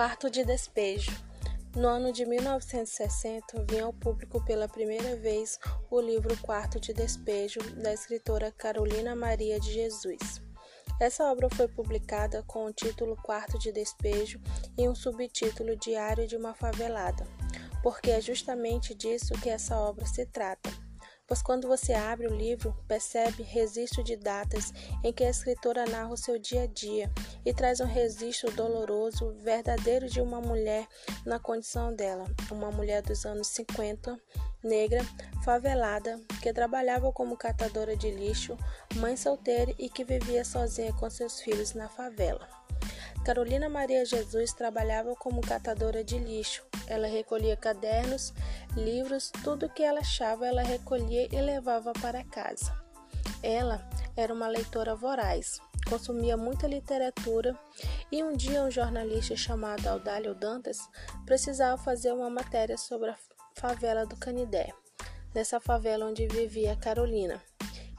Quarto de Despejo. No ano de 1960, vinha ao público pela primeira vez o livro Quarto de Despejo, da escritora Carolina Maria de Jesus. Essa obra foi publicada com o título Quarto de Despejo e um subtítulo Diário de uma Favelada, porque é justamente disso que essa obra se trata pois quando você abre o livro, percebe registro de datas em que a escritora narra o seu dia a dia e traz um registro doloroso, verdadeiro de uma mulher na condição dela, uma mulher dos anos 50, negra, favelada, que trabalhava como catadora de lixo, mãe solteira e que vivia sozinha com seus filhos na favela. Carolina Maria Jesus trabalhava como catadora de lixo. Ela recolhia cadernos, livros, tudo que ela achava ela recolhia e levava para casa. Ela era uma leitora voraz, consumia muita literatura e um dia um jornalista chamado Audálio Dantas precisava fazer uma matéria sobre a favela do Canidé, nessa favela onde vivia Carolina.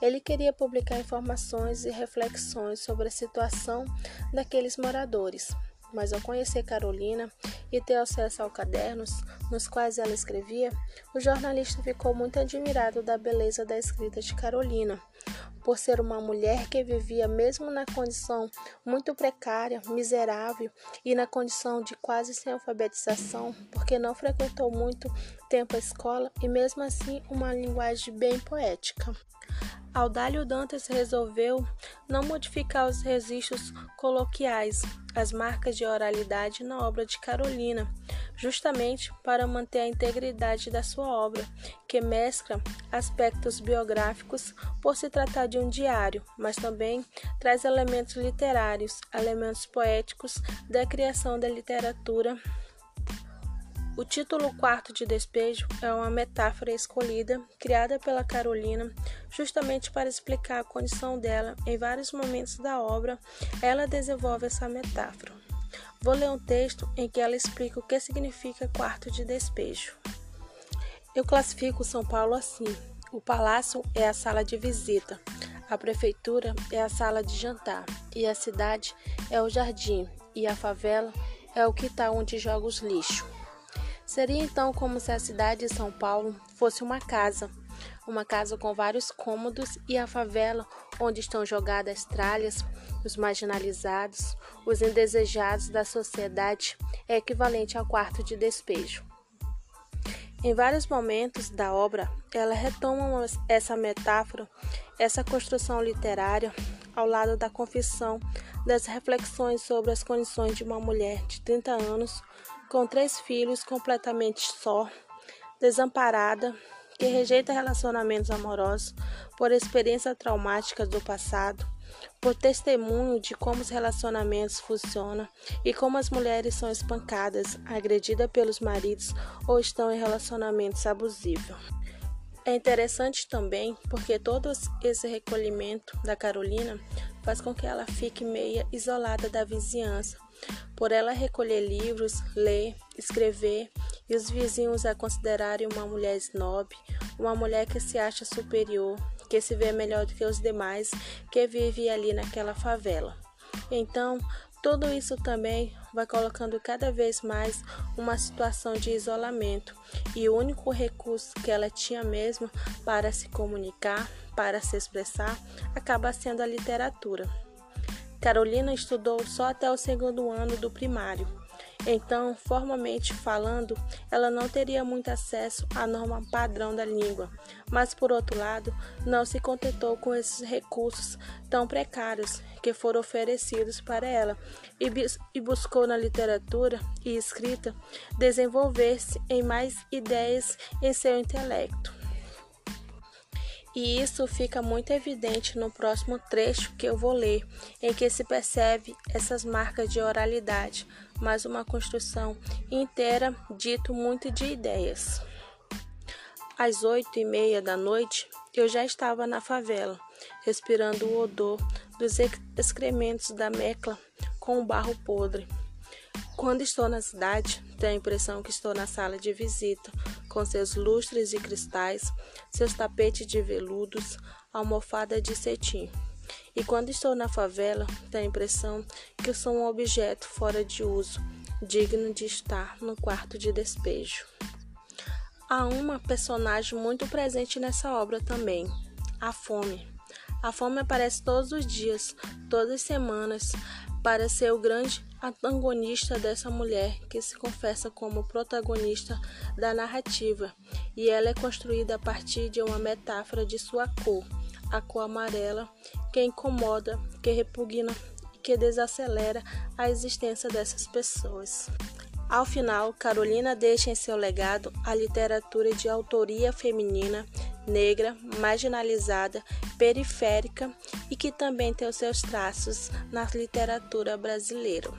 Ele queria publicar informações e reflexões sobre a situação daqueles moradores, mas ao conhecer Carolina e ter acesso aos cadernos nos quais ela escrevia, o jornalista ficou muito admirado da beleza da escrita de Carolina, por ser uma mulher que vivia mesmo na condição muito precária, miserável e na condição de quase sem alfabetização, porque não frequentou muito tempo a escola e mesmo assim uma linguagem bem poética. Audálio Dantas resolveu não modificar os registros coloquiais, as marcas de oralidade na obra de Carolina, justamente para manter a integridade da sua obra, que mescla aspectos biográficos por se tratar de um diário, mas também traz elementos literários, elementos poéticos da criação da literatura o título Quarto de Despejo é uma metáfora escolhida, criada pela Carolina, justamente para explicar a condição dela. Em vários momentos da obra, ela desenvolve essa metáfora. Vou ler um texto em que ela explica o que significa quarto de despejo. Eu classifico São Paulo assim: o palácio é a sala de visita, a prefeitura é a sala de jantar, e a cidade é o jardim, e a favela é o quintal onde joga os lixos. Seria então como se a cidade de São Paulo fosse uma casa, uma casa com vários cômodos e a favela onde estão jogadas as tralhas, os marginalizados, os indesejados da sociedade é equivalente ao quarto de despejo. Em vários momentos da obra, ela retoma essa metáfora, essa construção literária, ao lado da confissão das reflexões sobre as condições de uma mulher de 30 anos com três filhos, completamente só, desamparada, que rejeita relacionamentos amorosos por experiências traumáticas do passado, por testemunho de como os relacionamentos funcionam e como as mulheres são espancadas, agredidas pelos maridos ou estão em relacionamentos abusivos. É interessante também porque todo esse recolhimento da Carolina faz com que ela fique meia isolada da vizinhança, por ela recolher livros, ler, escrever e os vizinhos a considerarem uma mulher snob, uma mulher que se acha superior, que se vê melhor do que os demais que vivem ali naquela favela. Então, tudo isso também vai colocando cada vez mais uma situação de isolamento, e o único recurso que ela tinha mesmo para se comunicar, para se expressar, acaba sendo a literatura. Carolina estudou só até o segundo ano do primário. Então, formalmente falando, ela não teria muito acesso à norma padrão da língua, mas por outro lado, não se contentou com esses recursos tão precários que foram oferecidos para ela e, e buscou na literatura e escrita desenvolver-se em mais ideias em seu intelecto. E isso fica muito evidente no próximo trecho que eu vou ler, em que se percebe essas marcas de oralidade, mas uma construção inteira dito muito de ideias. Às oito e meia da noite, eu já estava na favela, respirando o odor dos excrementos da mecla com o barro podre. Quando estou na cidade, tenho a impressão que estou na sala de visita, com seus lustres de cristais, seus tapetes de veludos, almofada de cetim. E quando estou na favela, tenho a impressão que eu sou um objeto fora de uso, digno de estar no quarto de despejo. Há uma personagem muito presente nessa obra também, a fome. A fome aparece todos os dias, todas as semanas, para ser o grande antagonista dessa mulher que se confessa como protagonista da narrativa, e ela é construída a partir de uma metáfora de sua cor, a cor amarela, que incomoda, que repugna e que desacelera a existência dessas pessoas. Ao final, Carolina deixa em seu legado a literatura de autoria feminina, negra, marginalizada, periférica e que também tem os seus traços na literatura brasileira.